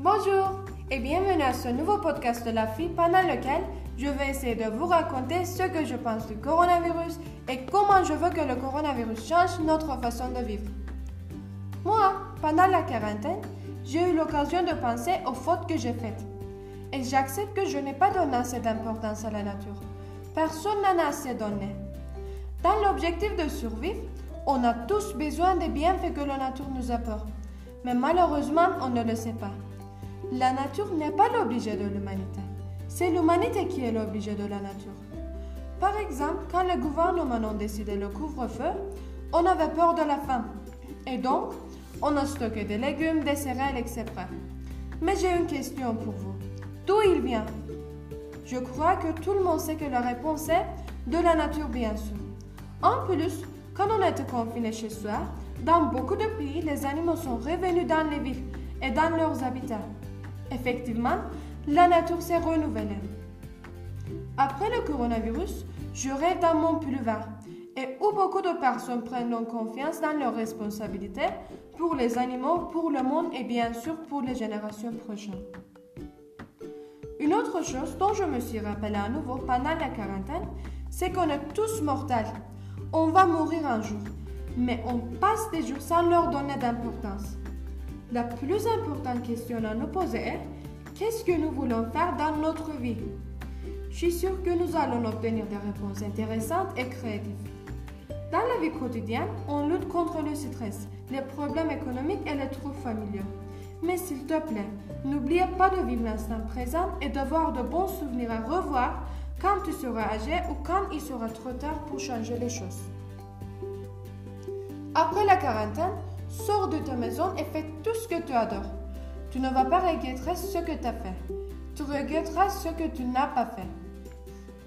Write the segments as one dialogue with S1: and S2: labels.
S1: Bonjour et bienvenue à ce nouveau podcast de la fille pendant lequel je vais essayer de vous raconter ce que je pense du coronavirus et comment je veux que le coronavirus change notre façon de vivre. Moi, pendant la quarantaine, j'ai eu l'occasion de penser aux fautes que j'ai faites. Et j'accepte que je n'ai pas donné assez d'importance à la nature. Personne n'en a assez donné. Dans l'objectif de survivre, on a tous besoin des bienfaits que la nature nous apporte. Mais malheureusement, on ne le sait pas. La nature n'est pas l'obligé de l'humanité. C'est l'humanité qui est l'obligé de la nature. Par exemple, quand le gouvernement a décidé le couvre-feu, on avait peur de la faim. Et donc, on a stocké des légumes, des céréales, etc. Mais j'ai une question pour vous. D'où il vient? Je crois que tout le monde sait que la réponse est de la nature, bien sûr. En plus, quand on était confiné chez soi, dans beaucoup de pays, les animaux sont revenus dans les villes et dans leurs habitats. Effectivement, la nature s'est renouvelée. Après le coronavirus, je rêve dans mon boulevard et où beaucoup de personnes prennent confiance dans leurs responsabilités pour les animaux, pour le monde et bien sûr pour les générations prochaines. Une autre chose dont je me suis rappelé à nouveau pendant la quarantaine, c'est qu'on est tous mortels on va mourir un jour, mais on passe des jours sans leur donner d'importance. La plus importante question à nous poser est qu'est-ce que nous voulons faire dans notre vie? Je suis sûre que nous allons obtenir des réponses intéressantes et créatives. Dans la vie quotidienne, on lutte contre le stress, les problèmes économiques et les troubles familiaux. Mais s'il te plaît, n'oublie pas de vivre l'instant présent et d'avoir de bons souvenirs à revoir quand tu seras âgé ou quand il sera trop tard pour changer les choses. Après la quarantaine, sors de ta maison et fais tout ce que tu adores. Tu ne vas pas regretter ce que tu as fait. Tu regretteras ce que tu n'as pas fait.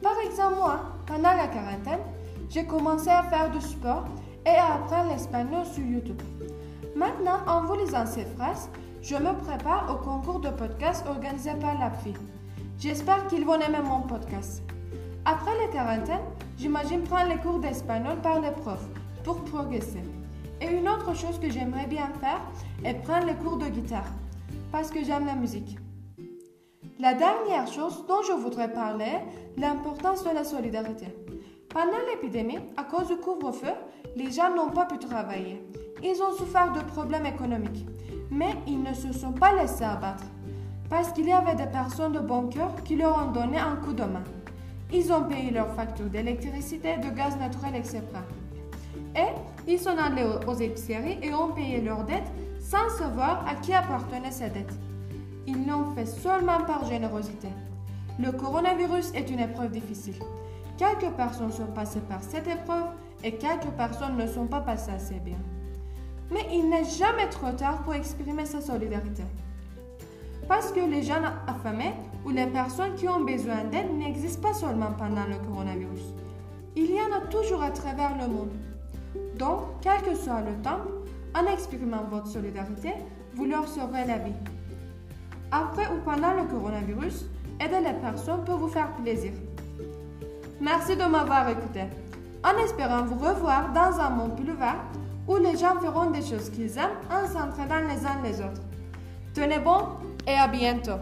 S1: Par exemple, moi, pendant la quarantaine, j'ai commencé à faire du sport et à apprendre l'espagnol sur YouTube. Maintenant, en vous lisant ces phrases, je me prépare au concours de podcast organisé par la fille. J'espère qu'ils vont aimer mon podcast. Après la quarantaine, j'imagine prendre les cours d'espagnol par les profs pour progresser. Et une autre chose que j'aimerais bien faire est prendre les cours de guitare parce que j'aime la musique. La dernière chose dont je voudrais parler, l'importance de la solidarité. Pendant l'épidémie, à cause du couvre-feu, les gens n'ont pas pu travailler. Ils ont souffert de problèmes économiques, mais ils ne se sont pas laissés abattre parce qu'il y avait des personnes de bon cœur qui leur ont donné un coup de main. Ils ont payé leurs factures d'électricité, de gaz naturel, etc. Et ils sont allés aux épiceries et ont payé leurs dettes sans savoir à qui appartenaient ces dettes. Ils l'ont fait seulement par générosité. Le coronavirus est une épreuve difficile. Quelques personnes sont passées par cette épreuve et quelques personnes ne sont pas passées assez bien. Mais il n'est jamais trop tard pour exprimer sa solidarité. Parce que les gens affamés ou les personnes qui ont besoin d'aide n'existent pas seulement pendant le coronavirus. Il y en a toujours à travers le monde. Donc, quel que soit le temps, en exprimant votre solidarité, vous leur saurez la vie. Après ou pendant le coronavirus, aider les personnes peut vous faire plaisir. Merci de m'avoir écouté. En espérant vous revoir dans un monde plus vert où les gens feront des choses qu'ils aiment en s'entraidant les uns les autres. Tenez bon et à bientôt.